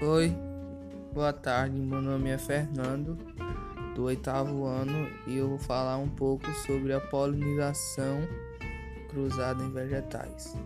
Oi, boa tarde. Meu nome é Fernando, do oitavo ano, e eu vou falar um pouco sobre a polinização cruzada em vegetais.